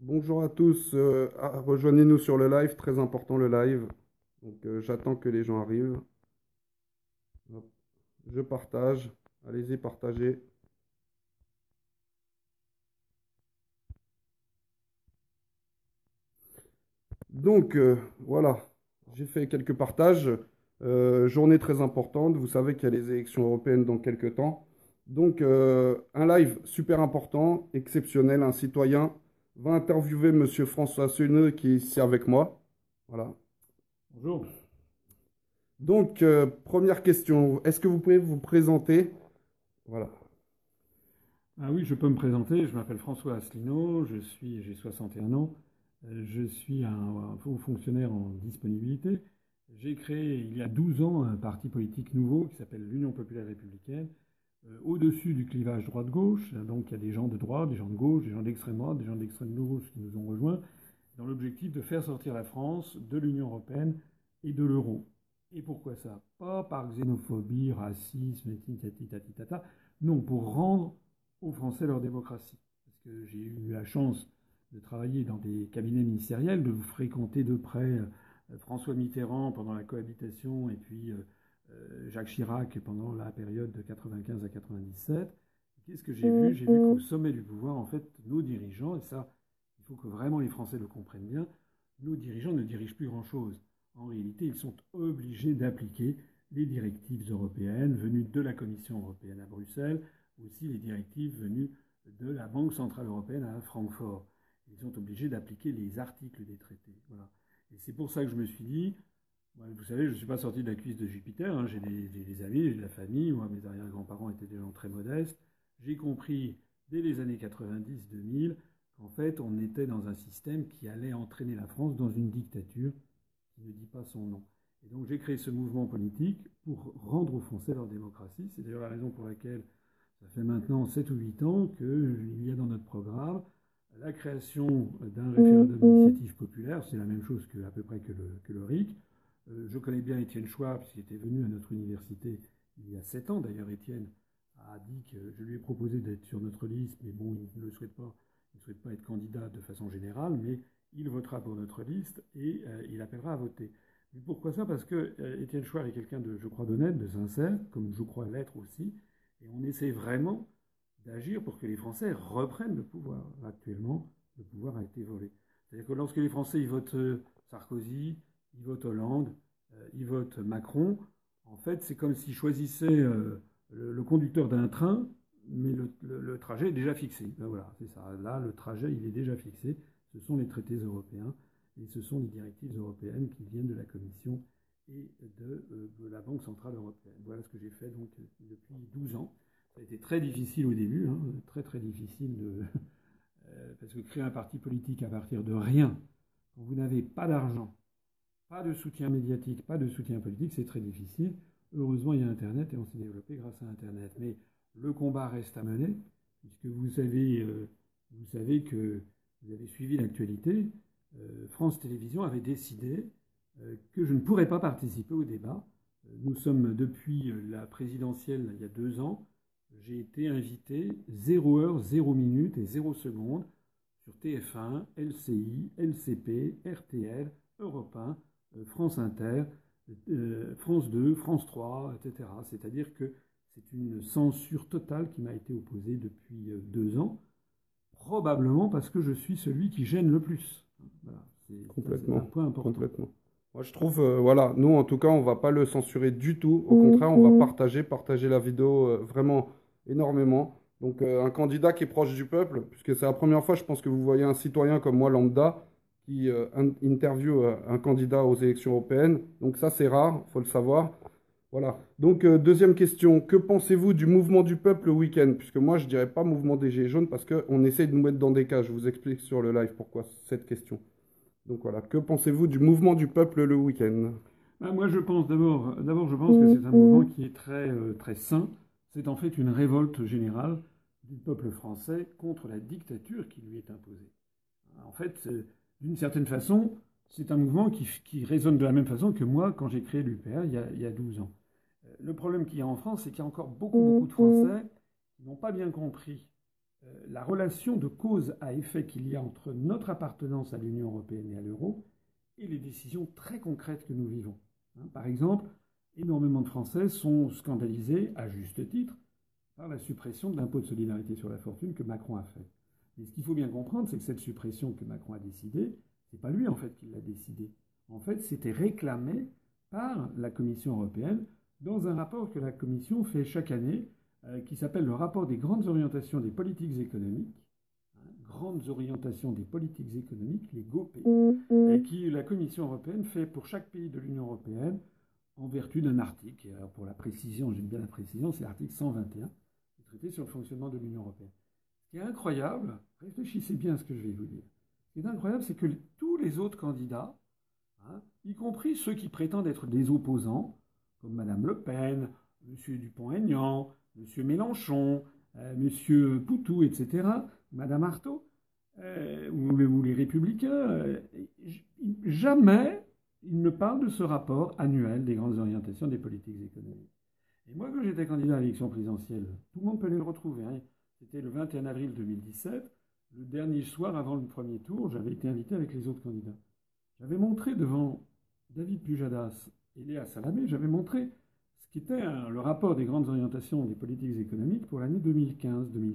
Bonjour à tous, euh, ah, rejoignez-nous sur le live, très important le live. Donc euh, j'attends que les gens arrivent. Je partage, allez-y partagez. Donc euh, voilà, j'ai fait quelques partages. Journée très importante, vous savez qu'il y a les élections européennes dans quelques temps. Donc un live super important, exceptionnel, un citoyen va interviewer Monsieur François Suneux qui est ici avec moi. Voilà. Bonjour. Donc, euh, première question, est-ce que vous pouvez vous présenter? Voilà. Ah oui, je peux me présenter. Je m'appelle François Asselineau, je suis, j'ai 61 ans. Je suis un, un haut fonctionnaire en disponibilité. J'ai créé il y a 12 ans un parti politique nouveau qui s'appelle l'Union populaire républicaine, au-dessus du clivage droite-gauche. Donc il y a des gens de droite, des gens de gauche, des gens d'extrême droite, des gens d'extrême gauche qui nous ont rejoints, dans l'objectif de faire sortir la France de l'Union européenne et de l'euro. Et pourquoi ça? Pas par xénophobie, racisme, tata. Non, pour rendre aux Français leur démocratie. Parce que j'ai eu la chance de travailler dans des cabinets ministériels, de fréquenter de près euh, François Mitterrand pendant la cohabitation et puis euh, euh, Jacques Chirac pendant la période de 95 à 97. Qu'est-ce que j'ai vu? J'ai vu qu'au sommet du pouvoir, en fait, nos dirigeants, et ça, il faut que vraiment les Français le comprennent bien, nos dirigeants ne dirigent plus grand-chose. En réalité, ils sont obligés d'appliquer les directives européennes venues de la Commission européenne à Bruxelles, aussi les directives venues de la Banque centrale européenne à Francfort. Ils sont obligés d'appliquer les articles des traités. Voilà. Et c'est pour ça que je me suis dit, vous savez, je ne suis pas sorti de la cuisse de Jupiter, hein. j'ai des, des- des amis, j'ai de la famille, moi, mes arrière-grands-parents étaient des gens très modestes. J'ai compris dès les années 90-2000 qu'en fait, on était dans un système qui allait entraîner la France dans une dictature qui ne dit pas son nom. Et donc j'ai créé ce mouvement politique pour rendre aux Français leur démocratie. C'est d'ailleurs la raison pour laquelle ça fait maintenant 7 ou 8 ans qu'il y a dans notre programme la création d'un référendum d'initiative populaire. C'est la même chose que, à peu près que le, que le RIC. Euh, je connais bien Étienne Chouard, puisqu'il était venu à notre université il y a 7 ans. D'ailleurs, Étienne a dit que je lui ai proposé d'être sur notre liste, mais bon, il ne le souhaite pas. Il ne souhaite pas être candidat de façon générale, mais il votera pour notre liste et euh, il appellera à voter. Mais pourquoi ça? Parce que euh, Étienne Chouard est quelqu'un de, je crois, d'honnête, de sincère, comme je crois l'être aussi, et on essaie vraiment d'agir pour que les Français reprennent le pouvoir. Actuellement, le pouvoir a été volé. C'est-à-dire que lorsque les Français votent Sarkozy, ils votent Hollande, euh, ils votent Macron, en fait, c'est comme s'ils choisissaient euh, le, conducteur d'un train, mais le, trajet est déjà fixé. Ben voilà, c'est ça. Là, le trajet, il est déjà fixé. Ce sont les traités européens et ce sont les directives européennes qui viennent de la Commission et de, euh, la Banque Centrale Européenne. Voilà ce que j'ai fait donc depuis 12 ans. Ça a été très difficile au début, hein, très très difficile de, parce que créer un parti politique à partir de rien, quand vous n'avez pas d'argent, pas de soutien médiatique, pas de soutien politique, c'est très difficile. Heureusement, il y a Internet et on s'est développé grâce à Internet. Mais le combat reste à mener, puisque vous savez, euh, vous savez que vous avez suivi l'actualité. euh, France Télévisions avait décidé euh, que je ne pourrais pas participer au débat. Nous sommes depuis la présidentielle il y a deux ans. J'ai été invité 0 heure, 0 minute et 0 seconde sur TF1, LCI, LCP, RTL, Europe 1, euh, France Inter, euh, France 2, France 3, etc. C'est-à-dire que c'est une censure totale qui m'a été opposée depuis euh, deux ans, probablement parce que je suis celui qui gêne le plus. Voilà, c'est un point important. complètement. Moi, je trouve, euh, voilà, nous, en tout cas, on va pas le censurer du tout. Au Mmh, contraire, on va partager, partager la vidéo euh, vraiment énormément. Donc, euh, un candidat qui est proche du peuple, puisque c'est la première fois, je pense que vous voyez un citoyen comme moi, lambda, qui euh, in- interviewe euh, un candidat aux élections européennes. Donc, ça, c'est rare, faut le savoir. Voilà. Donc, euh, deuxième question, que pensez-vous du mouvement du peuple le week-end? Puisque moi, je dirais pas mouvement des Gilets jaunes, parce qu'on essaye de nous mettre dans des cages. Je vous explique sur le live pourquoi cette question. Donc voilà, que pensez-vous du mouvement du peuple le week-end? Ben, moi, je pense d'abord, d'abord, je pense que c'est un mouvement qui est très, euh, très sain. C'est en fait une révolte générale du peuple français contre la dictature qui lui est imposée. En fait, d'une certaine façon, c'est un mouvement qui, résonne de la même façon que moi quand j'ai créé l'UPR il, y a- il y a 12 ans. Euh, Le problème qu'il y a en France, c'est qu'il y a encore beaucoup, beaucoup de Français qui n'ont pas bien compris la relation de cause à effet qu'il y a entre notre appartenance à l'Union européenne et à l'euro et les décisions très concrètes que nous vivons. Hein, par exemple, énormément de Français sont scandalisés, à juste titre, par la suppression de l'impôt de solidarité sur la fortune que Macron a fait. Mais ce qu'il faut bien comprendre, c'est que cette suppression que Macron a décidée, c'est pas lui en fait qui l'a décidée. En fait, c'était réclamé par la Commission européenne dans un rapport que la Commission fait chaque année, euh, qui s'appelle le rapport des grandes orientations des politiques économiques, hein, grandes orientations des politiques économiques, les GOP, et qui la Commission européenne fait pour chaque pays de l'Union européenne en vertu d'un article. Alors pour la précision, j'aime bien la précision, c'est l'article 121 du traité sur le fonctionnement de l'Union européenne. Qui est incroyable, réfléchissez bien à ce que je vais vous dire. Ce qui est incroyable, c'est que tous les autres candidats, hein, y compris ceux qui prétendent être des opposants, comme Mme Le Pen, M. Dupont-Aignan, M. Mélenchon, euh, M. Poutou, etc., Mme Artaud, euh, ou, les républicains, euh, jamais ils ne parlent de ce rapport annuel des grandes orientations des politiques économiques. Et moi, quand j'étais candidat à l'élection présidentielle, tout le monde peut aller le retrouver. Hein. C'était le 21 avril 2017, le dernier soir avant le premier tour, j'avais été invité avec les autres candidats. J'avais montré devant David Pujadas et Léa Salamé, j'avais montré ce qu'était le rapport des grandes orientations des politiques économiques pour l'année 2015-2016.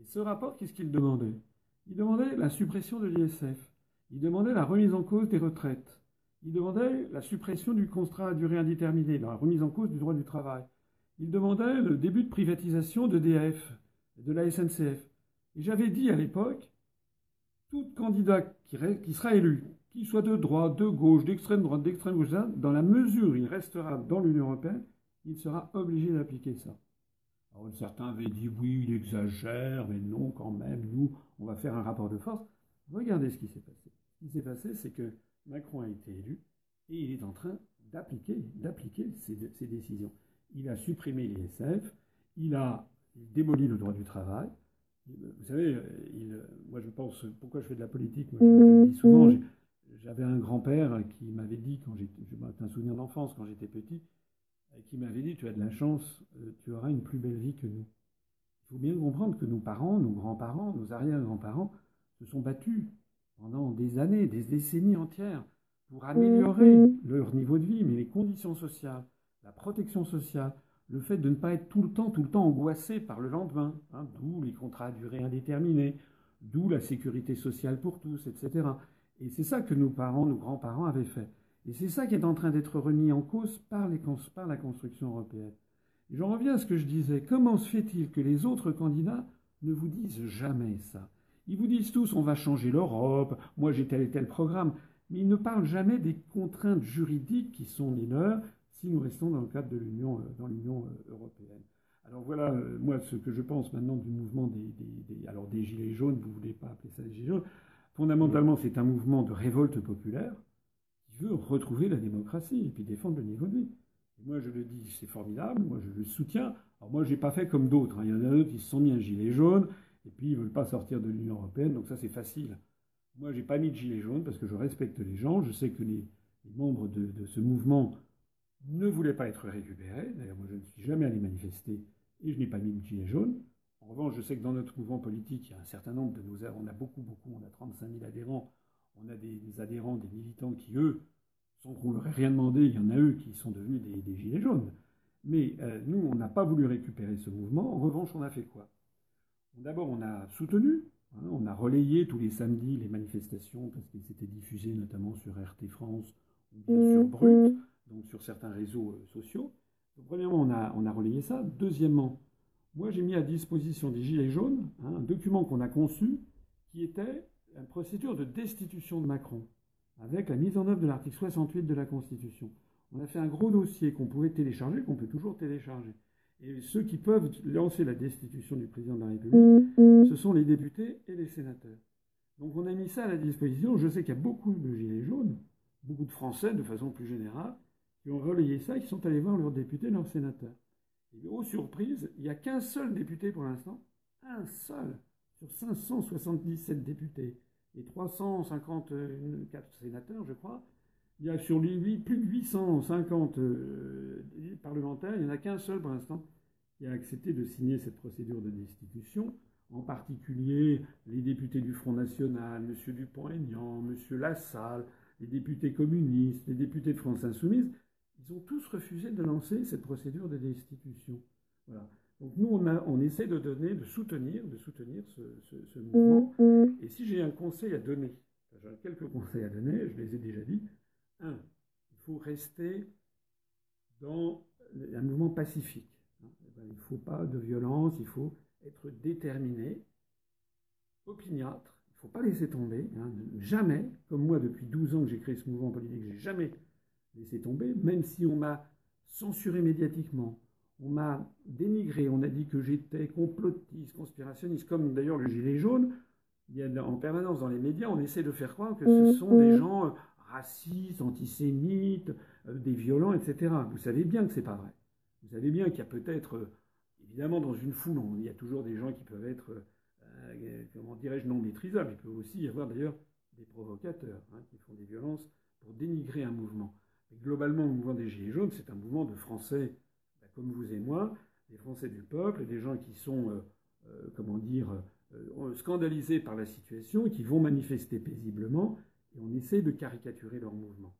Et ce rapport, qu'est-ce qu'il demandait? Il demandait la suppression de l'ISF, il demandait la remise en cause des retraites, il demandait la suppression du contrat à durée indéterminée, la remise en cause du droit du travail, il demandait le début de privatisation d'EDF, de la SNCF. Et j'avais dit à l'époque, tout candidat qui, sera élu, qu'il soit de droite, de gauche, d'extrême droite, d'extrême gauche, dans la mesure où il restera dans l'Union européenne, il sera obligé d'appliquer ça. Alors certains avaient dit oui, il exagère, mais non, quand même, nous, on va faire un rapport de force. Regardez ce qui s'est passé. Ce qui s'est passé, c'est que Macron a été élu et il est en train d'appliquer, d'appliquer ses, ses décisions. Il a supprimé l'ISF, il a démoli le droit du travail, vous savez, il, moi je pense, pourquoi je fais de la politique? Moi, je, le dis souvent, j'avais un grand-père qui m'avait dit, quand j'étais, un souvenir d'enfance quand j'étais petit, qui m'avait dit, tu as de la chance, euh, tu auras une plus belle vie que nous. Il faut bien comprendre que nos parents, nos grands-parents, nos arrière-grands-parents se sont battus pendant des années, des décennies entières pour améliorer leur niveau de vie, mais les conditions sociales, la protection sociale, le fait de ne pas être tout le temps, tout le temps angoissé par le lendemain, hein, d'où les contrats à durée indéterminée, d'où la sécurité sociale pour tous, etc. Et c'est ça que nos parents, nos grands-parents avaient fait. Et c'est ça qui est en train d'être remis en cause par, la construction européenne. J'en reviens à ce que je disais. Comment se fait-il que les autres candidats ne vous disent jamais ça? Ils vous disent tous on va changer l'Europe, moi j'ai tel et tel programme, mais ils ne parlent jamais des contraintes juridiques qui sont les si nous restons dans le cadre de l'Union, euh, euh, européenne. Alors voilà, euh, moi, ce que je pense maintenant du mouvement des, des, alors des Gilets jaunes, vous ne voulez pas appeler ça des Gilets jaunes, fondamentalement, c'est un mouvement de révolte populaire qui veut retrouver la démocratie et puis défendre le niveau de vie. moi, je le dis, c'est formidable, moi, je le soutiens. Alors moi, je n'ai pas fait comme d'autres. Hein. Il y en a d'autres qui se sont mis un gilet jaune et puis ils ne veulent pas sortir de l'Union européenne, donc ça, c'est facile. Moi, je n'ai pas mis de gilet jaune parce que je respecte les gens. Je sais que les, membres de, de ce mouvement ne voulait pas être récupéré. D'ailleurs, moi, je ne suis jamais allé manifester et je n'ai pas mis de gilet jaune. En revanche, je sais que dans notre mouvement politique, il y a un certain nombre de nos... On a beaucoup, beaucoup, on a 35 000 adhérents. On a des, adhérents, des militants qui, eux, sans qu'on leur ait rien demandé, il y en a eux qui sont devenus des, gilets jaunes. Mais euh, nous, on n'a pas voulu récupérer ce mouvement. En revanche, on a fait quoi? D'abord, on a soutenu, hein, on a relayé tous les samedis les manifestations parce qu'ils s'étaient diffusés notamment sur RT France ou bien sur Brut donc sur certains réseaux euh, sociaux. premièrement, on a, relayé ça. Deuxièmement, moi j'ai mis à disposition des Gilets jaunes hein, un document qu'on a conçu qui était une procédure de destitution de Macron, avec la mise en œuvre de l'article 68 de la Constitution. On a fait un gros dossier qu'on pouvait télécharger, qu'on peut toujours télécharger. Et ceux qui peuvent lancer la destitution du président de la République, ce sont les députés et les sénateurs. Donc on a mis ça à la disposition. Je sais qu'il y a beaucoup de gilets jaunes, beaucoup de Français de façon plus générale, qui ont relayé ça, qui sont allés voir leurs députés, leurs sénateurs. Et aux surprises, il n'y a qu'un seul député pour l'instant, un seul, sur 577 députés et 354 sénateurs, je crois. Il y a sur les plus de 850 euh, parlementaires, il n'y en a qu'un seul pour l'instant qui a accepté de signer cette procédure de destitution en particulier les députés du Front National, M. Dupont-Aignan, M. Lassalle, les députés communistes, les députés de France Insoumise, ils ont tous refusé de lancer cette procédure de destitution. Voilà. Donc nous, on, a, on, essaie de donner, de soutenir, de soutenir ce, mouvement. Et si j'ai un conseil à donner, j'ai quelques conseils à donner, je les ai déjà dit. Un, il faut rester dans un mouvement pacifique. Il ne faut pas de violence, il faut être déterminé, opiniâtre, il ne faut pas laisser tomber. Hein. Jamais, comme moi depuis 12 ans que j'ai créé ce mouvement politique, j'ai jamais laissé tomber, même si on m'a censuré médiatiquement, on m'a dénigré, on a dit que j'étais complotiste, conspirationniste, comme d'ailleurs le gilet jaune. Il y a en permanence dans les médias, on essaie de faire croire que ce sont des gens euh, racistes, antisémites, euh, des violents, etc. Vous savez bien que ce n'est pas vrai. Vous savez bien qu'il y a peut-être, euh, évidemment, dans une foule, il y a toujours des gens qui peuvent être, comment dirais-je, non maîtrisables. Il peut aussi y avoir d'ailleurs des provocateurs hein, qui font des violences pour dénigrer un mouvement. Globalement, le mouvement des Gilets jaunes, c'est un mouvement de Français comme vous et moi, des Français du peuple, et des gens qui sont, euh, euh, comment dire, euh, scandalisés par la situation, qui vont manifester paisiblement, et on essaie de caricaturer leur mouvement.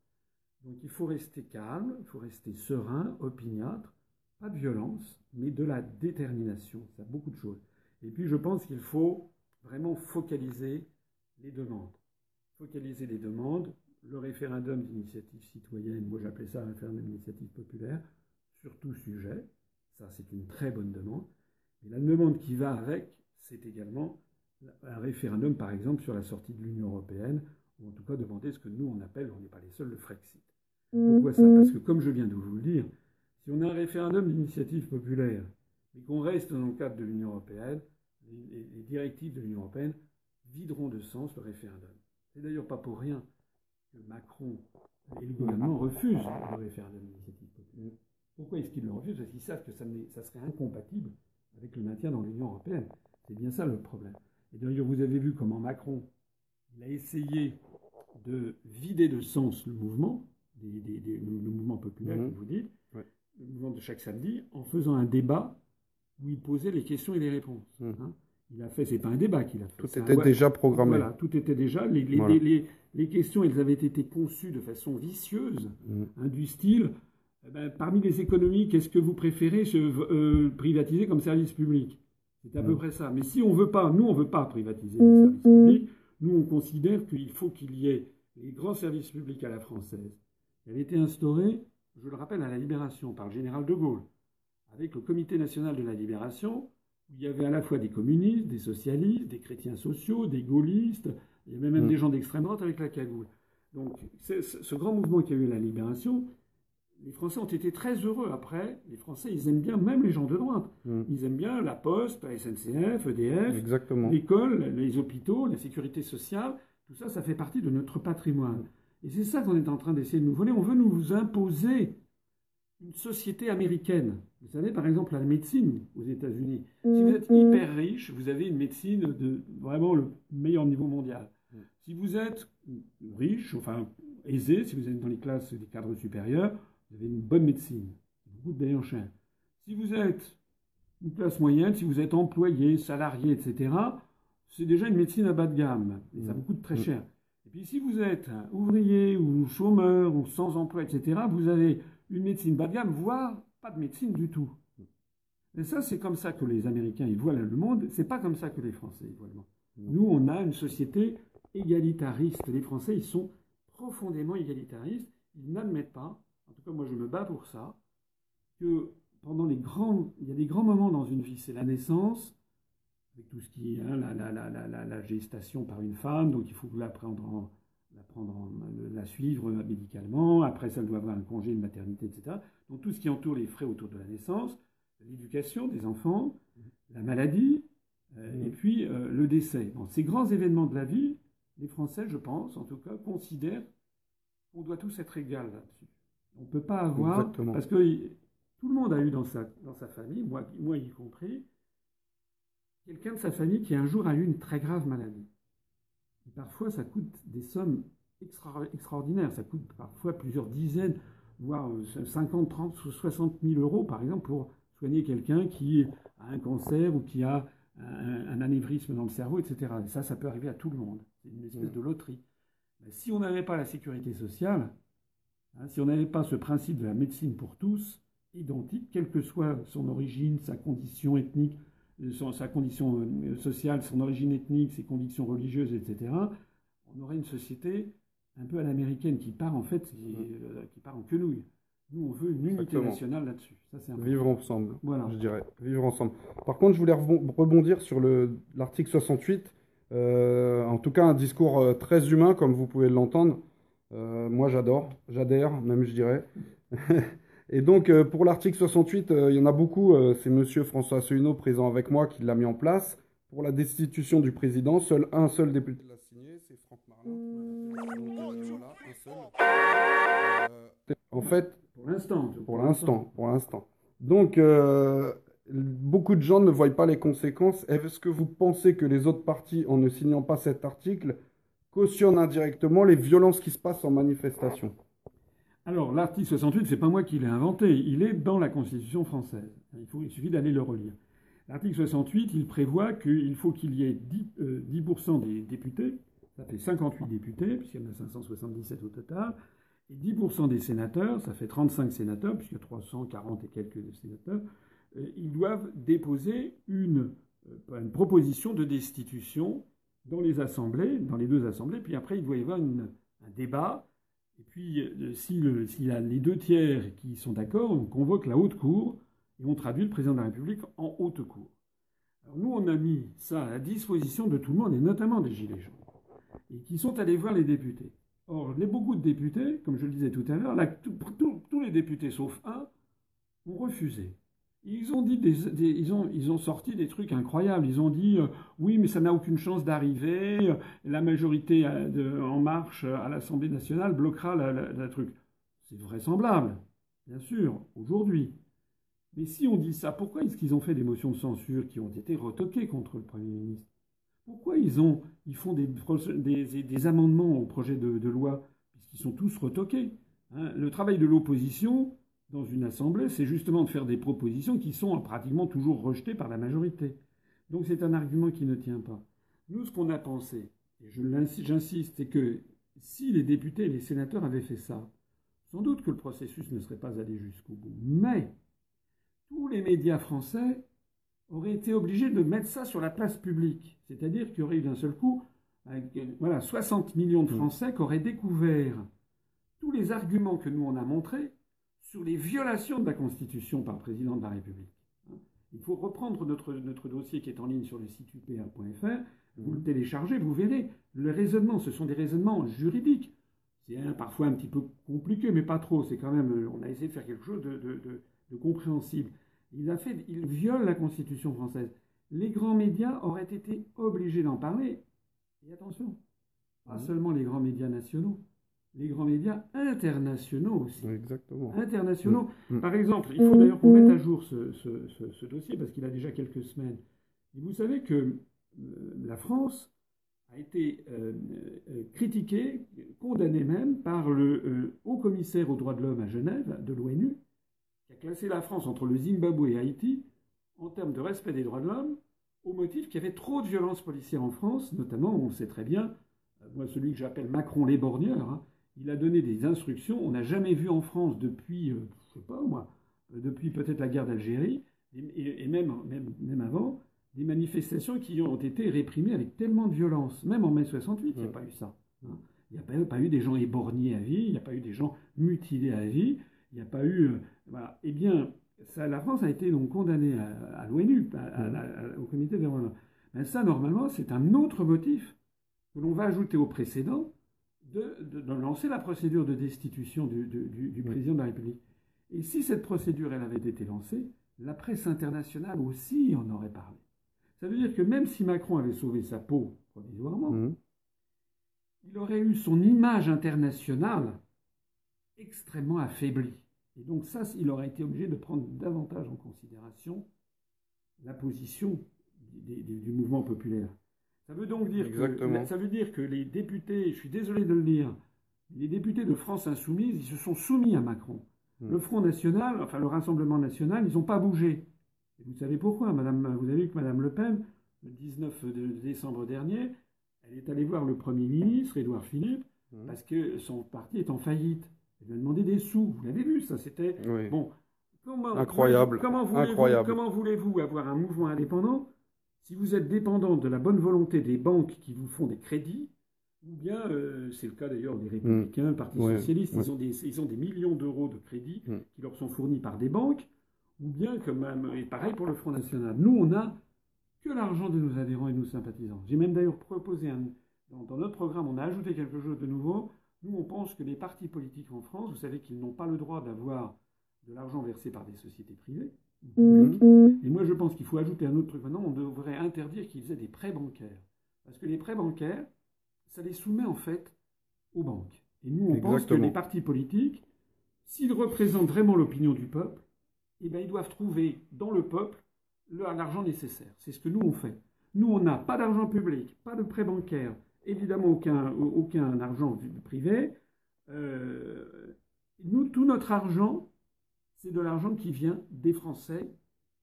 Donc il faut rester calme, il faut rester serein, opiniâtre, pas de violence, mais de la détermination. Ça beaucoup de choses. Et puis je pense qu'il faut vraiment focaliser les demandes. Focaliser les demandes. Le référendum d'initiative citoyenne, moi j'appelais ça un référendum d'initiative populaire, sur tout sujet. Ça, c'est une très bonne demande. Et la demande qui va avec, c'est également un référendum, par exemple, sur la sortie de l'Union européenne, ou en tout cas demander ce que nous, on appelle, on n'est pas les seuls, le Frexit. Pourquoi ça? Parce que, comme je viens de vous le dire, si on a un référendum d'initiative populaire, et qu'on reste dans le cadre de l'Union européenne, les, les directives de l'Union européenne videront de sens le référendum. C'est d'ailleurs pas pour rien Macron et le gouvernement refusent le référendum d'initiative populaire. Pourquoi est-ce qu'ils le refusent? Parce qu'ils savent que ça, serait incompatible avec le maintien dans l'Union européenne. C'est bien ça le problème. Et d'ailleurs, vous avez vu comment Macron a essayé de vider de sens le mouvement, le mouvement populaire, mmh. vous dites, le mouvement de chaque samedi, en faisant un débat où il posait les questions et les réponses. Mmh. Hein. Il a fait, c'est pas un débat qu'il a fait. Tout était déjà programmé. Voilà, tout était déjà. Les, questions, elles avaient été conçues de façon vicieuse, mmh. hein, du style eh ben, parmi les économies, qu'est-ce que vous préférez euh, privatiser comme service public? C'est à peu près ça. Mais si on veut pas, nous, on ne veut pas privatiser les services publics. Nous, on considère qu'il faut qu'il y ait les grands services publics à la française. Elle avait été instaurée, je le rappelle, à la Libération par le général de Gaulle, avec le Comité national de la Libération, où il y avait à la fois des communistes, des socialistes, des chrétiens sociaux, des gaullistes, il y avait même des gens d'extrême droite avec la cagoule. Donc, ce grand mouvement qui a eu la Libération, les Français ont été très heureux après. Les Français, ils aiment bien, même les gens de droite, mm. ils aiment bien la Poste, la SNCF, EDF, l'école, les hôpitaux, la sécurité sociale. Tout ça, ça fait partie de notre patrimoine. Et c'est ça qu'on est en train d'essayer de nous voler. On veut nous imposer une société américaine. Vous savez, par exemple, la médecine aux États-Unis. Si vous êtes mm. hyper riche, vous avez une médecine de vraiment le meilleur niveau mondial. Mm. Si vous êtes riche, enfin aisé, si vous êtes dans les classes des cadres supérieurs, vous avez une bonne médecine, beaucoup de chien. Si vous êtes une classe moyenne, si vous êtes employé, salarié, etc., c'est déjà une médecine à bas de gamme, et ça vous coûte très mmh. cher. Et puis si vous êtes ouvrier ou chômeur ou sans emploi, etc., vous avez une médecine bas de gamme, voire pas de médecine du tout. Et ça, c'est comme ça que les Américains ils voient le monde. C'est pas comme ça que les Français voient le monde. Nous, on a une société égalitariste. Les Français, ils sont profondément égalitaristes. Ils n'admettent pas en tout cas moi je me bats pour ça, que pendant les grands, il y a des grands moments dans une vie, c'est la naissance, avec tout ce qui est hein, la, gestation par une femme, donc il faut la prendre, la, prendre la suivre médicalement, après ça elle doit avoir un congé de maternité, etc. Donc tout ce qui entoure les frais autour de la naissance, l'éducation des enfants, la maladie, euh, et puis euh, le décès. ces grands événements de la vie, les Français, je pense, en tout cas, considèrent qu'on doit tous être égaux là-dessus. On ne peut pas avoir, parce que tout le monde a eu dans sa, dans sa famille, moi, moi y compris, quelqu'un de sa famille qui un jour a eu une très grave maladie. Et parfois, ça coûte des sommes extraordinaires. Ça coûte parfois plusieurs dizaines, voire 50, 30, 60 000 euros, par exemple, pour soigner quelqu'un qui a un cancer ou qui a un, anévrisme dans le cerveau, etc. Et ça, ça peut arriver à tout le monde. C'est une espèce de loterie. si on n'avait pas la sécurité sociale, hein, si on n'avait pas ce principe de la médecine pour tous, identique, quelle que soit son origine, sa condition ethnique, euh, sa condition euh, sociale, son origine ethnique, ses convictions religieuses, etc., on aurait une société un peu à l'américaine qui part en fait, qui, euh, part en quenouille. Nous, on veut une unité nationale là-dessus. Vivre ensemble, voilà. je dirais. Vivre ensemble. Par contre, je voulais rebondir sur l'article 68. en tout cas, un discours très humain, comme vous pouvez l'entendre. moi, j'adore, j'adhère, même je dirais. Et donc, euh, pour l'article 68, euh, il y en a beaucoup. Euh, c'est Monsieur François Asselineau, présent avec moi, qui l'a mis en place. Pour la destitution du président, seul un seul député l'a c'est Franck Marlin. en fait, pour l'instant. Pour l'instant, pour l'instant. Donc, beaucoup de gens ne voient pas les conséquences. Est-ce que vous pensez que les autres partis, en ne signant pas cet article, cautionnent indirectement les violences qui se passent en manifestation? Alors, l'article 68, c'est pas moi qui l'ai inventé, il est dans la Constitution française. Il, faut, il suffit d'aller le relire. L'article 68, il prévoit qu'il faut qu'il y ait 10%, euh, des députés, ça fait 58 députés, puisqu'il y en a 577 au total, et 10% des sénateurs, ça fait 35 sénateurs, puisqu'il y a 340 et quelques sénateurs, euh, ils doivent déposer une, euh, une, proposition de destitution dans les assemblées, dans les deux assemblées, puis après il doit y avoir un débat et puis, euh, s'il y a les deux tiers qui sont d'accord, on convoque la haute cour et on traduit le président de la République en haute cour. Alors nous, on a mis ça à la disposition de tout le monde, et notamment des Gilets jaunes, et qui sont allés voir les députés. Or, les, beaucoup de députés, comme je le disais tout à l'heure, tous les députés sauf un ont refusé. Ils ont, dit ils, ont, ils ont sorti des trucs incroyables. Ils ont dit euh, oui, mais ça n'a aucune chance d'arriver. La majorité euh, En Marche euh, à l'Assemblée nationale bloquera le truc. C'est vraisemblable, bien sûr, aujourd'hui. Mais si on dit ça, pourquoi est-ce qu'ils ont fait des motions de censure qui ont été retoquées contre le Premier ministre? Pourquoi ils, ont, ils font des, des, amendements au projet de, loi? Puisqu'ils sont tous retoqués hein Le travail de l'opposition, dans une assemblée, c'est justement de faire des propositions qui sont pratiquement toujours rejetées par la majorité. Donc c'est un argument qui ne tient pas. Nous, ce qu'on a pensé, et j'insiste, c'est que si les députés et les sénateurs avaient fait ça, sans doute que le processus ne serait pas allé jusqu'au bout. Mais tous les médias français auraient été obligés de mettre ça sur la place publique. C'est-à-dire qu'il y aurait eu d'un seul coup voilà, 60 millions de mmh. Français qui auraient découvert tous les arguments que nous on a montrés sur les violations de la Constitution par le président de la République. Il faut reprendre notre, notre dossier qui est en ligne sur le site upa.fr, vous le téléchargez, vous verrez, le raisonnement, ce sont des raisonnements juridiques. C'est parfois un petit peu compliqué, mais pas trop. C'est quand même, on a essayé de faire quelque chose de, de, compréhensible. Il, a fait, il viole la Constitution française. Les grands médias auraient été obligés d'en parler. Et attention, pas seulement les grands médias nationaux, les grands médias internationaux aussi. Exactement. Internationaux. Mm. Par exemple, il faut d'ailleurs qu'on mette à jour ce, dossier parce qu'il a déjà quelques semaines. Et vous savez que euh, la France a été euh, euh, critiquée, condamnée même par le haut commissaire aux droits de l'homme à Genève de l'ONU, qui a classé la France entre le Zimbabwe et Haïti en termes de respect des droits de l'homme, au motif qu'il y avait trop de violences policières en France, notamment, on le sait très bien, moi celui que j'appelle Macron l'éborgneur, hein, il a donné des instructions. On n'a jamais vu en France depuis, euh, je sais pas moi, euh, depuis peut-être la guerre d'Algérie, et, même, même, avant, des manifestations qui ont été réprimées avec tellement de violence. Même en mai 68, il n'y a pas eu ça. Hein. Il n'y a pas, eu des gens éborgnés à vie, il n'y a pas eu des gens mutilés à vie, il n'y a pas eu... Euh, voilà. Eh bien, ça, la France a été donc condamnée à, l'ONU, au comité des l'homme. Mais ça, normalement, c'est un autre motif que l'on va ajouter au précédent de, lancer la procédure de destitution du, président de la République. Et si cette procédure elle avait été lancée, la presse internationale aussi en aurait parlé. Ça veut dire que même si Macron avait sauvé sa peau provisoirement, mmh. il aurait eu son image internationale extrêmement affaiblie. Et donc ça, il aurait été obligé de prendre davantage en considération la position du mouvement populaire. Ça veut donc dire que ça veut dire que les députés, je suis désolé de le dire, les députés de France insoumise, ils se sont soumis à Macron. Hmm. Le Front national, enfin le Rassemblement national, ils n'ont pas bougé. Et vous savez pourquoi, Madame Vous avez vu que Madame Le Pen le 19 décembre dernier, elle est allée voir le Premier ministre, Édouard Philippe, mmh. parce que son parti est en faillite. Lui a demandé des sous. Vous l'avez vu, ça c'était. Bon. Incroyable. Comment voulez-vous voulez avoir un mouvement indépendant si vous êtes dépendant de la bonne volonté des banques qui vous font des crédits ou bien, euh, c'est le cas d'ailleurs des Républicains, le Parti Socialiste, Ils, ont des, ils, ont des, millions d'euros de crédits mmh. qui leur sont fournis par des banques, ou bien, comme, et pareil pour le Front National. Nous, on a que l'argent de nos adhérents et de nos sympathisants. J'ai même d'ailleurs proposé, un, dans, notre programme, on a ajouté quelque chose de nouveau. Nous, on pense que les partis politiques en France, vous savez qu'ils n'ont pas le droit d'avoir de l'argent versé par des sociétés privées. Mmh. Et moi, je pense qu'il faut ajouter un autre truc. Maintenant, on devrait interdire qu'ils aient des prêts bancaires. Parce que les prêts bancaires, ça les soumet en fait aux banques. Et nous, on pense que les partis politiques, s'ils représentent vraiment l'opinion du peuple, eh bien, ils doivent trouver dans le peuple l'argent nécessaire. C'est ce que nous, on fait. Nous, on n'a pas d'argent public, pas de prêt bancaire, évidemment aucun, aucun argent privé. Euh, nous, tout notre argent, c'est de l'argent qui vient des Français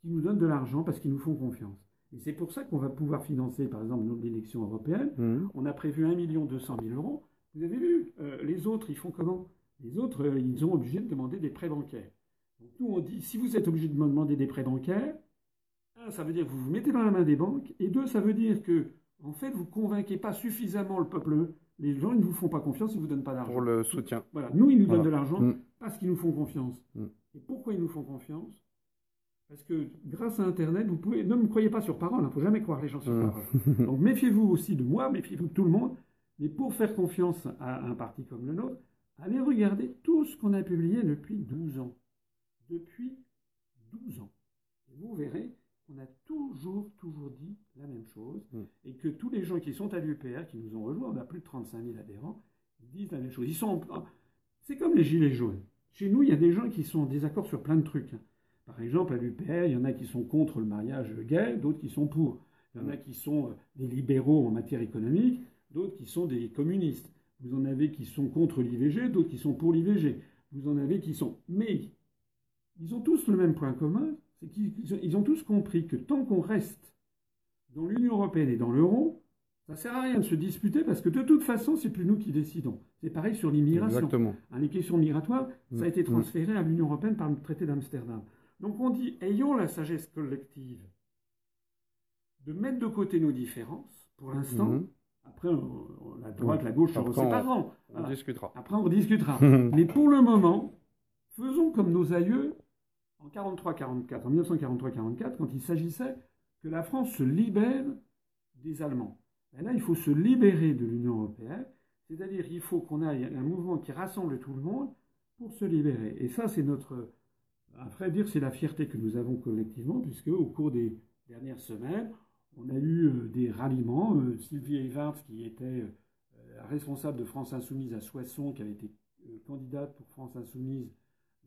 qui nous donnent de l'argent parce qu'ils nous font confiance. Et c'est pour ça qu'on va pouvoir financer, par exemple, notre élection européenne. Mmh. On a prévu 1 200 000 euros. Vous avez vu, euh, les autres, ils font comment? Les autres, euh, ils sont obligés de demander des prêts bancaires. Donc nous, on dit, si vous êtes obligé de demander des prêts bancaires, un, ça veut dire que vous vous mettez dans la main des banques, et deux, ça veut dire que, en fait, vous ne convainquez pas suffisamment le peuple. Les gens, ils ne vous font pas confiance, ils ne vous donnent pas d'argent. Pour le soutien. Voilà, nous, ils nous donnent de l'argent mmh. parce qu'ils nous font confiance. Mmh. Et pourquoi ils nous font confiance? Parce que grâce à Internet, vous pouvez. Ne me croyez pas sur parole, il hein, ne faut jamais croire les gens sur parole. Donc méfiez-vous aussi de moi, méfiez-vous de tout le monde. Mais pour faire confiance à un parti comme le nôtre, allez regarder tout ce qu'on a publié depuis 12 ans. Depuis 12 ans. Et vous verrez qu'on a toujours, toujours dit la même chose. Mm. Et que tous les gens qui sont à l'UPR, qui nous ont rejoints, on a plus de 35 000 adhérents, ils disent la même chose. Ils sont. C'est comme les gilets jaunes. Chez nous, il y a des gens qui sont en désaccord sur plein de trucs. Par exemple, à l'UPR, il y en a qui sont contre le mariage gay, d'autres qui sont pour. Il y en a qui sont euh, des libéraux en matière économique, d'autres qui sont des communistes. Vous en avez qui sont contre l'IVG, d'autres qui sont pour l'IVG. Vous en avez qui sont... Mais ils ont tous le même point commun, c'est qu'ils ont tous compris que tant qu'on reste dans l'Union européenne et dans l'euro, ça ne sert à rien de se disputer parce que de toute façon, c'est plus nous qui décidons. C'est pareil sur l'immigration. Exactement. Hein, les questions migratoires, ça a été mm. transféré à l'Union européenne par le traité d'Amsterdam. Donc on dit, ayons la sagesse collective de mettre de côté nos différences, pour l'instant. Mhm. Après, la droite, la gauche se sépareront. On, discutera. Après, on discutera. Mais pour le moment, faisons comme nos aïeux en 43-44, en 1943-44, quand il s'agissait que la France se libère des Allemands. Et là, il faut se libérer de l'Union européenne, c'est-à-dire il faut qu'on ait un mouvement qui rassemble tout le monde pour se libérer. Et ça, c'est notre à vrai dire, c'est la fierté que nous avons collectivement, puisque au cours des dernières semaines, on a eu euh, des ralliements. Euh, Sylvie Evart, qui était euh, responsable de France Insoumise à Soissons, qui avait été candidate pour France Insoumise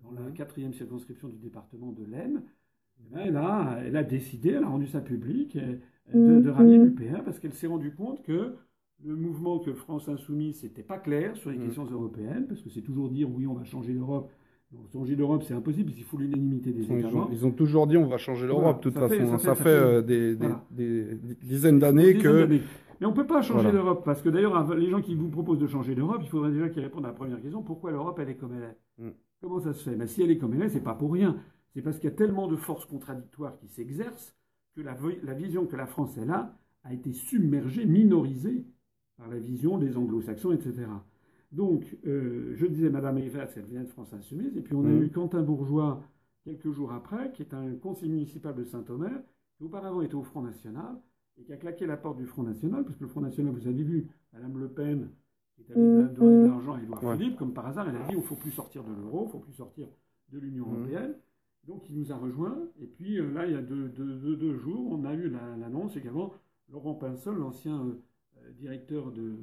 dans la quatrième circonscription du département de l'Aisne, eh ben, elle, a, elle a décidé, elle a rendu ça public, de, de rallier l'UPR parce qu'elle s'est rendue compte que le mouvement que France Insoumise, n'était pas clair sur les mmh. questions européennes, parce que c'est toujours dire oui, on va changer l'Europe, changer l'Europe, c'est impossible, il faut l'unanimité des États membres. Ils ont toujours dit on va changer l'Europe, de toute façon. Ça fait, euh, des, dizaines d'années que. Mais on ne peut pas changer l'Europe, parce que d'ailleurs, les gens qui vous proposent de changer l'Europe, il faudrait déjà qu'ils répondent à la première question pourquoi l'Europe, elle est comme elle est? Mm. Comment ça se fait? Ben, Si elle est comme elle est, c'est pas pour rien. C'est parce qu'il y a tellement de forces contradictoires qui s'exercent que la, la, vision que la France elle a a été submergée, minorisée par la vision des anglo-saxons, etc. Donc, euh, je disais, Madame Evert, elle vient de France Insoumise. Et puis, on a mmh. eu Quentin Bourgeois, quelques jours après, qui est un conseiller municipal de Saint-Omer, qui auparavant était au Front National, et qui a claqué la porte du Front National, parce que le Front National, vous avez vu, Madame Le Pen, qui mmh. donner de l'argent à Édouard Philippe, comme par hasard, elle a dit, il ne faut plus sortir de l'euro, il ne faut plus sortir de l'Union mmh. européenne. Donc, il nous a rejoints. Et puis, euh, là, il y a deux, jours, on a eu l'annonce également, Laurent Pinsol, l'ancien... Euh, directeur de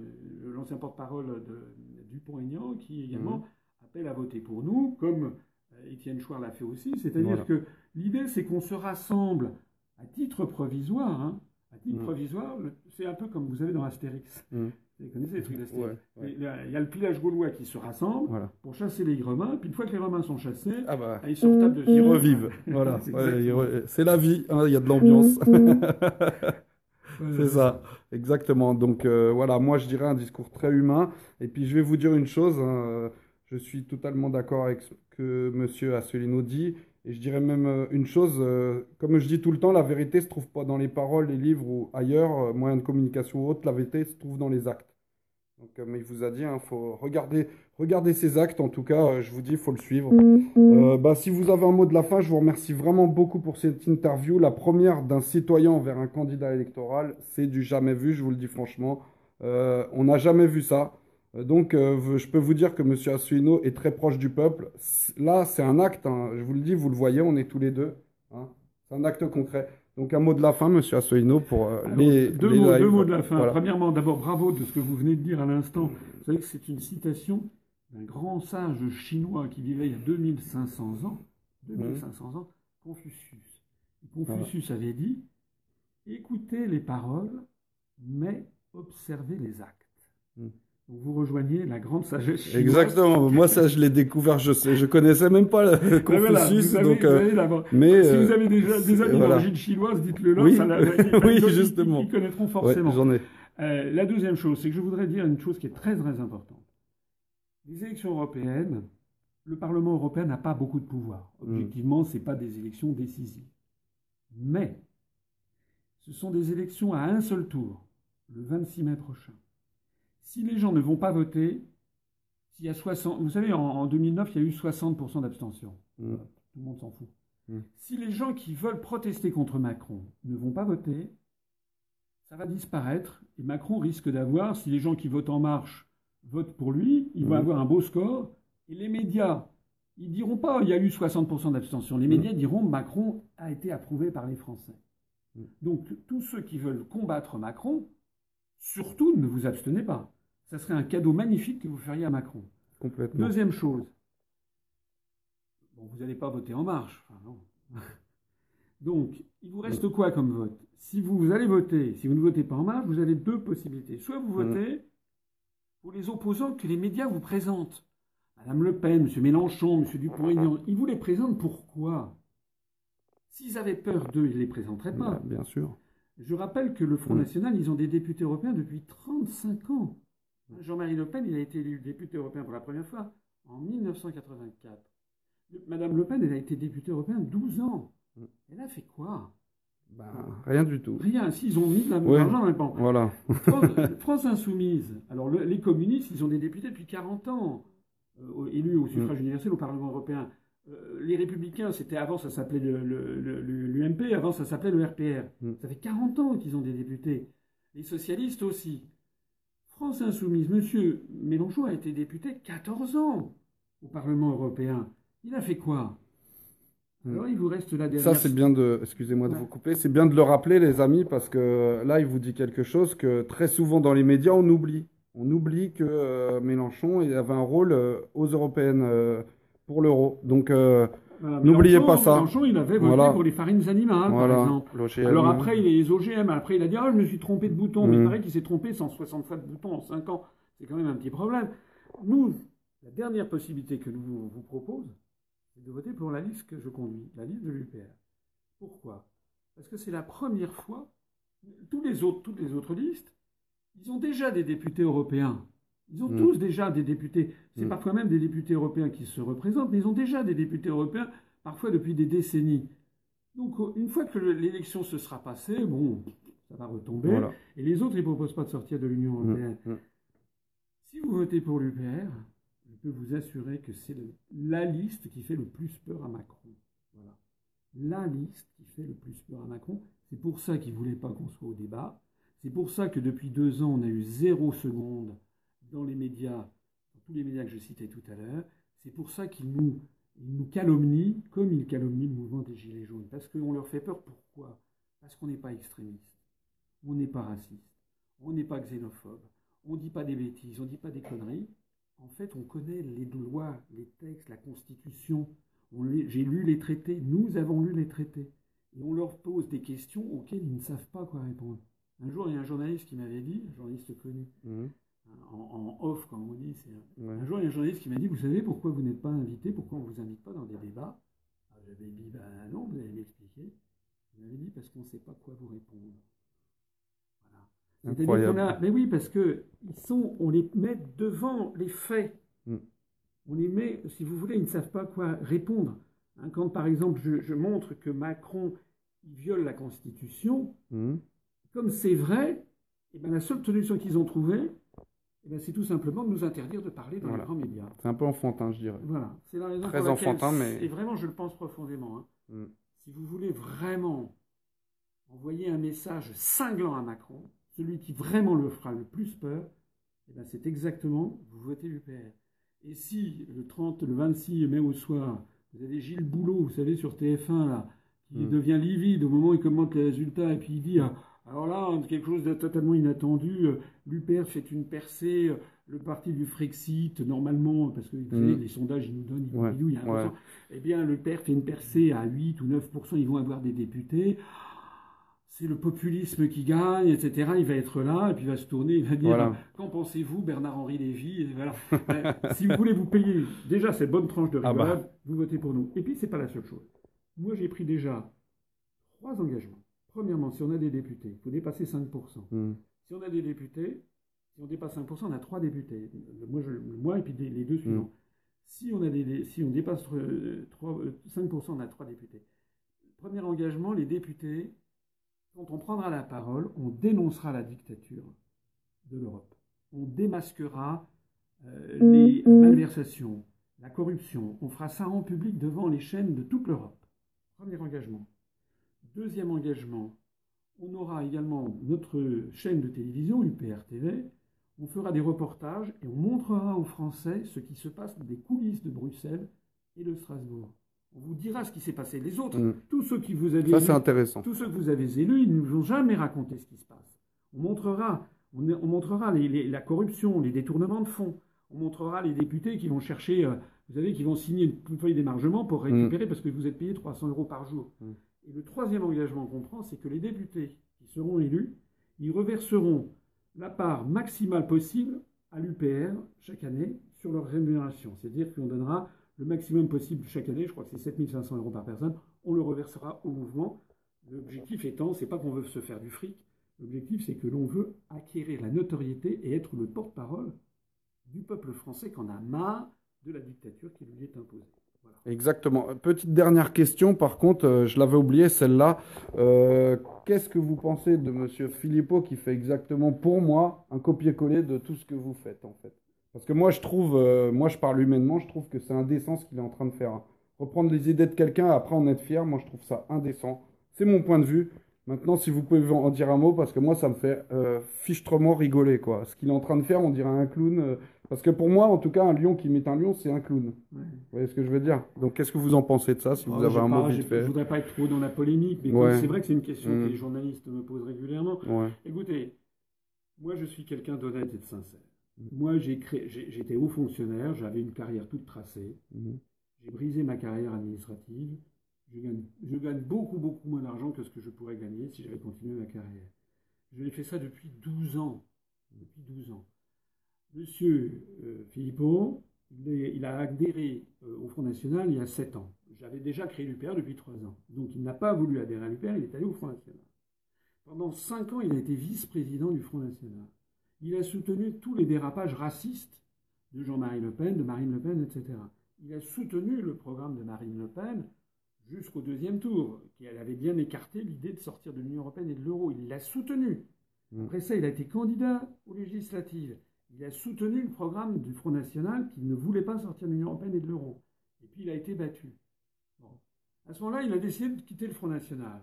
l'ancien porte-parole de Dupont-Aignan, qui également mhm. appelle à voter pour nous, comme euh, Étienne Chouard l'a fait aussi. C'est-à-dire que l'idée, c'est qu'on se rassemble à titre provisoire. Hein. À titre provisoire, c'est un peu comme vous avez dans Astérix. Mhm. Vous connaissez les trucs d'Astérix Il y a le pillage gaulois qui se rassemble pour chasser les Romains. Puis une fois que les Romains sont chassés, ah bah, ils se retapent Ils revivent. voilà. c'est la vie. Hein, il y a de l'ambiance. c'est ça, exactement. Donc euh, voilà, moi je dirais un discours très humain. Et puis je vais vous dire une chose, hein, je suis totalement d'accord avec ce que M. Asselineau dit. Et je dirais même euh, une chose, euh, comme je dis tout le temps, la vérité ne se trouve pas dans les paroles, les livres ou ailleurs, moyens de communication ou autres, la vérité se trouve dans les actes. Donc, comme il vous a dit, il hein, faut regarder, regarder ses actes. En tout cas, je vous dis, il faut le suivre. Mm-hmm. bah, si vous avez un mot de la fin, je vous remercie vraiment beaucoup pour cette interview. La première d'un citoyen envers un candidat électoral, c'est du jamais vu, je vous le dis franchement. on n'a jamais vu ça. Euh, donc, euh, je peux vous dire que M. Asselineau est très proche du peuple. Là, c'est un acte, hein. je vous le dis, vous le voyez, on est tous les deux. Hein. C'est un acte concret. Donc, un mot de la fin, M. Asselineau, pour euh, les, deux, mots, deux, mots, de la fin. Premièrement, d'abord, bravo de ce que vous venez de dire à l'instant. Vous savez que c'est une citation d'un grand sage chinois qui vivait il y a 2500 ans. 2500 ans, Confucius. Confucius avait dit écoutez les paroles, mais observez les actes. Hmm vous rejoignez la grande sagesse chinoise. Exactement. Moi, ça, je l'ai découvert. Je sais, je connaissais même pas le Confucius. donc, euh, mais si vous avez déjà des amis d'origine chinoise, dites-le là. Oui, ça, oui justement. Ils, connaîtront forcément. j'en ai. Euh, la deuxième chose, c'est que je voudrais dire une chose qui est très très importante. Les élections européennes, le Parlement européen n'a pas beaucoup de pouvoir. Hmm. Objectivement, ce c'est pas des élections décisives. Mais ce sont des élections à un seul tour, le 26 mai prochain si les gens ne vont pas voter, s'il y a 60, vous savez, en, 2009, il y a eu 60% d'abstention. Mm. Tout le monde s'en fout. Mm. Si les gens qui veulent protester contre Macron ne vont pas voter, ça va disparaître et Macron risque d'avoir, si les gens qui votent en marche votent pour lui, il va mm. avoir un beau score et les médias, ils diront pas il y a eu 60% d'abstention. Les médias diront Macron a été approuvé par les Français. Donc tous ceux qui veulent combattre Macron, surtout ne vous abstenez pas. Ça serait un cadeau magnifique que vous feriez à Macron. Complètement. Deuxième chose. Bon, vous n'allez pas voter en marche. non. Donc, il vous reste quoi comme vote? Si vous allez voter, si vous ne votez pas en marche, vous avez deux possibilités. Soit vous mm. votez pour les opposants que les médias vous présentent. Madame Le Pen, M. Mélenchon, M. Dupont-Aignan, ils vous les présentent pourquoi? S'ils avaient peur d'eux, ils ne les présenteraient pas. Bien sûr. Je rappelle que le Front mm. National, ils ont des députés européens depuis 35 ans. Jean-Marie Le Pen, il a été élu député européen pour la première fois en 1984. Madame Le Pen, elle a été députée européenne 12 ans. Mm. Elle a fait quoi? Ben, Rien du tout. Rien. S'ils ont mis de l'argent dans Voilà. France, Insoumise. Alors, les communistes, ils ont des députés depuis 40 ans, euh, élus au suffrage mm. universel au Parlement européen. Euh, les Républicains, c'était avant, ça s'appelait l'UMP, avant, ça s'appelait le RPR. Mm. Ça fait 40 ans qu'ils ont des députés. Les socialistes aussi. France Insoumise, M. Mélenchon a été député 14 ans au Parlement européen. Il a fait quoi? Hmm. alors, il vous reste la dernière. Ça, c'est bien de. Excusez-moi de vous couper. C'est bien de le rappeler, les amis, parce que là, il vous dit quelque chose que très souvent dans les médias, on oublie. On oublie que euh, Mélenchon il avait un rôle euh, aux européennes euh, pour l'euro. Donc, N'oubliez pas ça. Mélenchon, il avait voté pour les farines animales, par exemple. Alors après, il est les OGM. Après, il a dit Ah, je me suis trompé de bouton. Mais il mm. paraît qu'il s'est trompé 160 fois de bouton en 5 ans. C'est quand même un petit problème. Nous, la dernière possibilité que nous vous propose, c'est de voter pour la liste que je conduis, la liste de l'UPR. Pourquoi? Parce que c'est la première fois. Tous les autres, toutes les autres listes, ils ont déjà des députés européens. Ils ont mm. tous déjà des députés. C'est mm. parfois même des députés européens qui se représentent, mais ils ont déjà des députés européens, parfois depuis des décennies. Donc, une fois que l'élection se sera passée, bon, ça va retomber. Et les autres, ils ne proposent pas de sortir de l'Union mm. européenne. Si vous votez pour l'UPR, je peux vous assurer que c'est la liste qui fait le plus peur à Macron. Voilà. La liste qui fait le plus peur à Macron. C'est pour ça qu'il ne voulait pas qu'on soit au débat. C'est pour ça que depuis deux ans, on a eu zéro seconde dans les médias, les médias que je citais tout à l'heure. C'est pour ça qu'ils nous, nous calomnient comme ils calomnient le mouvement des Gilets jaunes. Parce qu'on leur fait peur. Pourquoi? Parce qu'on n'est pas extrémiste. On n'est pas raciste. On n'est pas xénophobe. On ne dit pas des bêtises. On ne dit pas des conneries. En fait, on connaît les lois, les textes, la Constitution. J'ai lu les traités. Nous avons lu les traités. Et on leur pose des questions auxquelles ils ne savent pas quoi répondre. Un jour, il y a un journaliste qui m'avait dit, un journaliste connu, mmh en, off, comme on dit. Un jour, il y a un journaliste qui m'a dit Vous savez pourquoi vous n'êtes pas invité Pourquoi on ne vous invite pas dans des débats? Ah, J'avais dit Ben non, vous allez m'expliquer. Il m'avait dit Parce qu'on ne sait pas quoi vous répondre. A... Mais oui, parce que ils sont, on les met devant les faits. Mm. On les met, si vous voulez, ils ne savent pas quoi répondre. Hein, quand, par exemple, je, montre que Macron viole la Constitution, mm. comme c'est vrai, et eh ben, la seule solution qu'ils ont trouvée, eh ben, c'est tout simplement de nous interdire de parler dans les grands médias. C'est un peu enfantin, je dirais. Voilà, c'est la raison Très pour enfantin, mais... Et vraiment, je le pense profondément. Hein. Mm. Si vous voulez vraiment envoyer un message cinglant à Macron, celui qui vraiment le fera le plus peur, eh ben, c'est exactement, vous votez l'UPR. Et si le 30, le 26 mai au soir, vous avez Gilles Boulot, vous savez, sur TF1, là, qui mm. devient livide au moment où il commente les résultats, et puis il dit... Ah, alors là, quelque chose de totalement inattendu. Euh, L'UPR fait une percée, euh, le parti du Frexit, normalement, parce que mmh. les sondages, ils nous donnent, ils il y a Eh bien, l'UPR fait une percée à 8 ou 9% ils vont avoir des députés. C'est le populisme qui gagne, etc. Il va être là, et puis il va se tourner, il va dire Qu'en pensez-vous, Bernard-Henri Lévy? Voilà. Si vous voulez vous payer déjà cette bonne tranche de ah bah. rigolade, vous votez pour nous. Et puis, c'est pas la seule chose. Moi, j'ai pris déjà trois engagements. Premièrement, si on a des députés, il faut dépasser 5%. Hmm. Si on a des députés, si on dépasse 5%, on a trois députés. moi, et puis les deux suivants. Hmm. Si, on a des, si on dépasse 5%, euh, euh, on a trois députés. Premier engagement, les députés, quand on prendra la parole, on dénoncera la dictature de l'Europe. On démasquera euh, les malversations, la corruption. On fera ça en public devant les chaînes de toute l'Europe. Premier engagement. Deuxième engagement, on aura également notre chaîne de télévision, UPR TV. On fera des reportages et on montrera aux Français ce qui se passe dans des coulisses de Bruxelles et de Strasbourg. On vous dira ce qui s'est passé. Les autres, mm. tous ceux qui vous avez Ça, c'est intéressant. Tous ceux que vous avez élus, ils ne nous ont jamais raconté ce qui se passe. On montrera, on, montrera la corruption, les détournements de fonds. On montrera les députés qui vont chercher, euh, vous savez, qui vont signer une feuille d'émargement pour récupérer mm. parce que vous êtes payé 300 euros par jour. Mm. Et le troisième engagement qu'on prend, c'est que les députés qui seront élus, ils reverseront la part maximale possible à l'UPR chaque année sur leur rémunération. C'est-à-dire qu'on donnera le maximum possible chaque année, je crois que c'est 7500 euros par personne, on le reversera au mouvement. L'objectif étant, c'est pas qu'on veut se faire du fric, l'objectif c'est que l'on veut acquérir la notoriété et être le porte-parole du peuple français qu'on a marre de la dictature qui lui est imposée. Exactement. Petite dernière question, par contre, euh, je l'avais oublié, celle-là. Euh, qu'est-ce que vous pensez de M. Philippot qui fait exactement pour moi un copier-coller de tout ce que vous faites, en fait? Parce que moi, je trouve, euh, moi, je parle humainement, je trouve que c'est indécent ce qu'il est en train de faire. Reprendre les idées de quelqu'un, après en être fier, moi, je trouve ça indécent. C'est mon point de vue. Maintenant, si vous pouvez en dire un mot, parce que moi, ça me fait fichtrement rigoler, quoi. Ce qu'il est en train de faire, on dirait un clown. Parce que pour moi, en tout cas, un lion qui met un lion, c'est un clown. Vous voyez ce que je veux dire? Donc, qu'est-ce que vous en pensez de ça, si vous oh, avez un mot vite fait? Je voudrais pas être trop dans la polémique, mais c'est vrai que c'est une question que mm. les journalistes me posent régulièrement. Écoutez, moi, je suis quelqu'un d'honnête et de sincère. Mm. Moi, j'étais haut fonctionnaire, j'avais une carrière toute tracée. Mm. J'ai brisé ma carrière administrative. Je gagne, je gagne beaucoup, beaucoup moins d'argent que ce que je pourrais gagner si j'avais continué ma carrière. Je l'ai fait ça depuis 12 ans. Depuis 12 ans. Monsieur euh, Philippot, il, a adhéré euh, au Front National il y a sept ans. J'avais déjà créé l'UPR depuis trois ans. Donc il n'a pas voulu adhérer à l'UPR, il est allé au Front National. Pendant cinq ans, il a été vice-président du Front National. Il a soutenu tous les dérapages racistes de Jean-Marie Le Pen, de Marine Le Pen, etc. Il a soutenu le programme de Marine Le Pen jusqu'au deuxième tour, qui avait bien écarté l'idée de sortir de l'Union européenne et de l'euro. Il l'a soutenu. Mmh. Après ça, il a été candidat aux législatives il a soutenu le programme du Front National qui ne voulait pas sortir de l'Union européenne et de l'euro. Et puis il a été battu. À ce moment-là, il a décidé de quitter le Front National.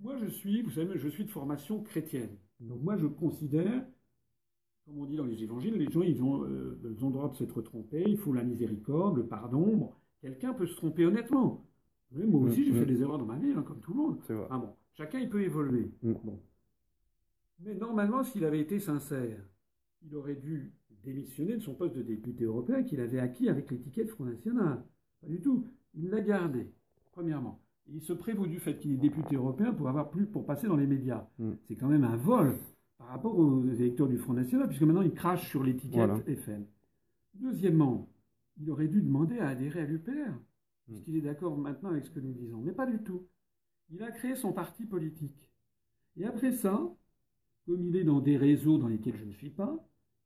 Moi, je suis, vous savez, je suis de formation chrétienne. Donc moi, je considère, comme on dit dans les évangiles, les gens, ils ont, euh, le droit de s'être trompés, il faut la miséricorde, le pardon. quelqu'un peut se tromper honnêtement. moi aussi, j'ai mm, fait mm. des erreurs dans ma vie, hein, comme tout le monde. Ah bon, chacun, il peut évoluer. Mm. Bon. Mais normalement, s'il avait été sincère, il aurait dû démissionner de son poste de député européen qu'il avait acquis avec l'étiquette Front National. Pas du tout. Il l'a gardé, premièrement. Il se prévaut du fait qu'il est député européen pour avoir plus pour passer dans les médias. Hmm. C'est quand même un vol par rapport aux électeurs du Front National, puisque maintenant il crache sur l'étiquette FN. Deuxièmement, il aurait dû demander à adhérer à l'UPR, hmm. puisqu'il est d'accord maintenant avec ce que nous disons. Mais pas du tout. Il a créé son parti politique. Et après ça, comme il est dans des réseaux dans lesquels je ne suis pas.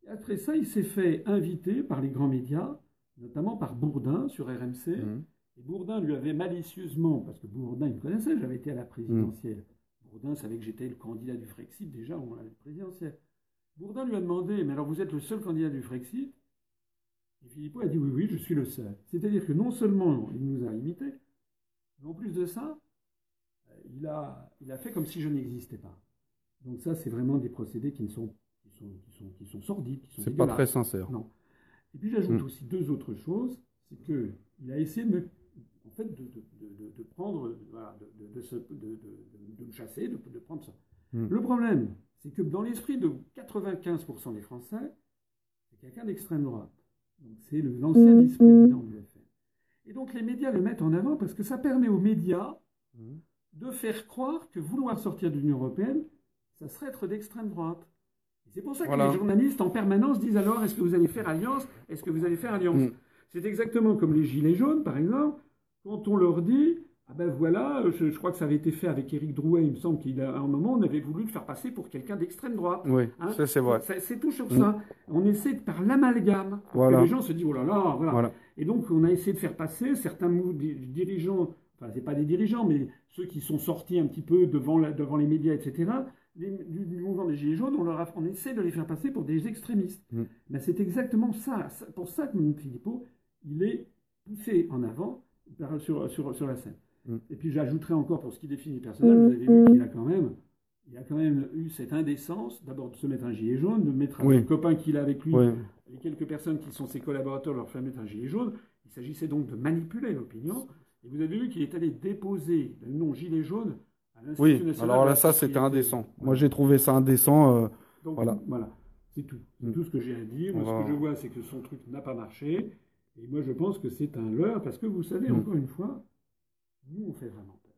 Et après ça, il s'est fait inviter par les grands médias, notamment par Bourdin sur RMC. Mhm. Et Bourdin lui avait malicieusement, parce que Bourdin, il me connaissait, j'avais été à la présidentielle. Bourdin savait que j'étais le candidat du Frexit déjà moment de la présidentielle. Bourdin lui a demandé, mais alors vous êtes le seul candidat du Frexit? Et Philippot a dit, oui, oui, je suis le seul. C'est-à-dire que non seulement il nous a imités, mais en plus de ça, euh, il a, il a fait comme si je n'existais pas. Donc ça, c'est vraiment des procédés qui, ne sont, qui, sont, qui, sont, qui sont sordides, qui sont C'est pas très sincère. Non. Et puis j'ajoute Mm. aussi deux autres choses. C'est qu'il a essayé de me, en fait, de, de- de- de- de prendre, voilà, de, de- de se- de- de- de me chasser, de, de prendre ça. Mm. Le problème, c'est que dans l'esprit de 95% des Français, c'est quelqu'un d'extrême droite. Donc c'est le- l'ancien Mm. vice-président du FN. Et donc les médias le mettent en avant parce que ça permet aux médias de faire croire que vouloir sortir de l'Union européenne, ça serait être d'extrême droite. C'est pour ça que Voilà. les journalistes en permanence disent alors est-ce que vous allez faire alliance? Est-ce que vous allez faire alliance? Mm. C'est exactement comme les Gilets jaunes, par exemple, quand on leur dit ah ben voilà, je, je crois que ça avait été fait avec Éric Drouet, il me semble qu'à un moment on avait voulu le faire passer pour quelqu'un d'extrême droite. Oui, Hein? ça c'est vrai. C'est toujours Mm. ça. On essaie de par l'amalgame. que. Les gens se disent oh là là, voilà. Voilà. Et donc, on a essayé de faire passer certains dirigeants, enfin, c'est pas des dirigeants, mais ceux qui sont sortis un petit peu devant, la- devant les médias, etc., les- du, du mouvement des Gilets jaunes, on, leur a- on essaie de les faire passer pour des extrémistes. Mm. Ben, c'est exactement ça. C'est Pour ça que Philippot, il est poussé en avant par- sur, sur, sur la scène. Mm. Et puis, j'ajouterai encore pour ce qui définit le personnage, vous avez vu qu'il a quand même. Il a quand même eu cette indécence, d'abord de se mettre un gilet jaune, de mettre un Oui. copain qu'il a avec lui, Oui. les quelques personnes qui sont ses collaborateurs leur faire mettre un gilet jaune. Il s'agissait donc de manipuler l'opinion. Et vous avez vu qu'il est allé déposer le nom gilet jaune Oui, national alors là, la ça, c'était indécent. Moi, j'ai trouvé ça indécent. euh, Donc Voilà. voilà, c'est tout. C'est Mm. tout ce que j'ai à dire. Moi, ce que je vois, c'est que son truc n'a pas marché. Et moi, je pense que c'est un leurre, parce que vous savez, Mm. encore une fois, nous, on fait vraiment peur.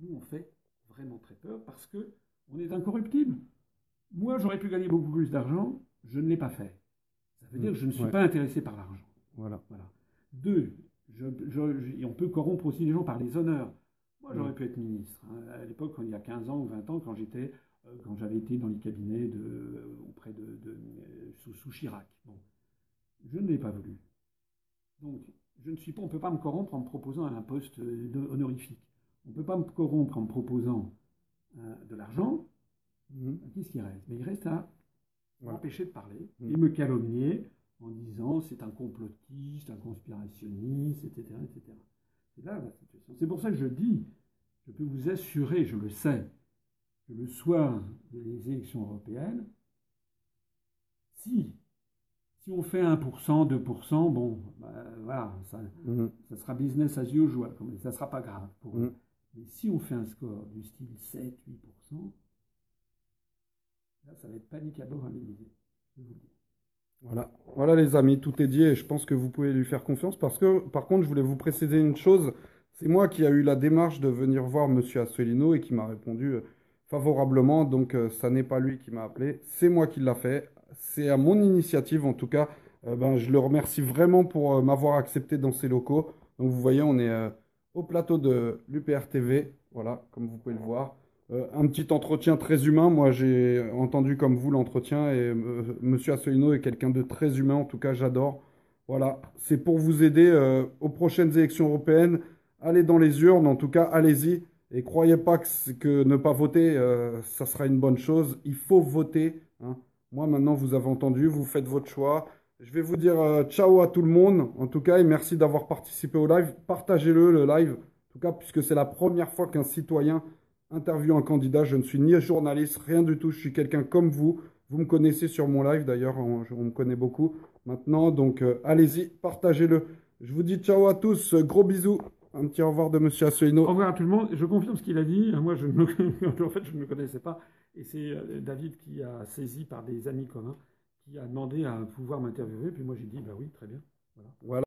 Nous, on fait vraiment très peur parce que on est incorruptible. Moi, j'aurais pu gagner beaucoup plus d'argent, je ne l'ai pas fait. Ça veut dire que je ne suis Ouais. pas intéressé par l'argent. voilà. Voilà. Deux, je- je- je- et on peut corrompre aussi les gens par les honneurs. Moi, j'aurais Mm. pu être ministre. hein. À l'époque, il y a 15 ans ou 20 ans, quand j'étais, euh, quand j'avais été dans les cabinets de, euh, auprès de, de- euh, sous, sous Chirac. Bon. Je ne l'ai pas voulu. Donc, je ne suis pas, on ne peut pas me corrompre en me proposant un poste honorifique. On ne peut pas me corrompre en me proposant euh, de l'argent. Mhm. Qu'est-ce qui reste? Mais il reste à m'empêcher de parler Mm. et me calomnier en disant c'est un complotiste, un conspirationniste, etc. etc. C'est là la situation. C'est pour ça que je dis, je peux vous assurer, je le sais, que le soir des élections européennes, si, si on fait 1%, 2%, bon, bah, voilà, ça, Mhm. ça sera business as usual, ça ne sera pas grave pour eux. Mm. Mais si on fait un score du style 7, 8%, là, ça va être panique à bord à l'Élysée. Je vous le dis. Voilà. Voilà les amis, tout est dit et je pense que vous pouvez lui faire confiance parce que par contre je voulais vous préciser une chose, c'est moi qui a eu la démarche de venir voir Monsieur Asselineau et qui m'a répondu euh, favorablement, donc euh, ça n'est pas lui qui m'a appelé, c'est moi qui l'a fait, c'est à mon initiative en tout cas, Euh, ben, je le remercie vraiment pour euh, m'avoir accepté dans ses locaux, donc vous voyez on est au plateau de l'UPR TV, voilà, comme vous pouvez le voir. Euh, un petit entretien très humain. Moi, j'ai entendu comme vous l'entretien et euh, Monsieur est quelqu'un de très humain. En tout cas, j'adore. Voilà, c'est pour vous aider euh, aux prochaines élections européennes. Allez dans les urnes, en tout cas, allez-y. Et croyez pas que, ne pas voter, euh, ça sera une bonne chose. Il faut voter. hein. Moi, maintenant, vous avez entendu, vous faites votre choix. Je vais vous dire ciao à tout le monde, en tout cas, et merci d'avoir participé au live. Partagez-le, le live, en tout cas, puisque c'est la première fois qu'un citoyen interviewe un candidat. Je ne suis ni journaliste, rien du tout. Je suis quelqu'un comme vous. Vous me connaissez sur mon live, d'ailleurs, on, on me connaît beaucoup maintenant. Donc, euh, allez-y, partagez-le. Je vous dis ciao à tous, gros bisous. Un petit au revoir de Monsieur Au Asselineau. revoir à tout le monde. Je confirme ce qu'il a dit. Moi, je ne me... en fait, je ne me connaissais pas. Et c'est euh, David qui a saisi par des amis communs, qui a demandé à pouvoir m'interviewer. Puis moi, j'ai dit, bah oui, très bien. Voilà.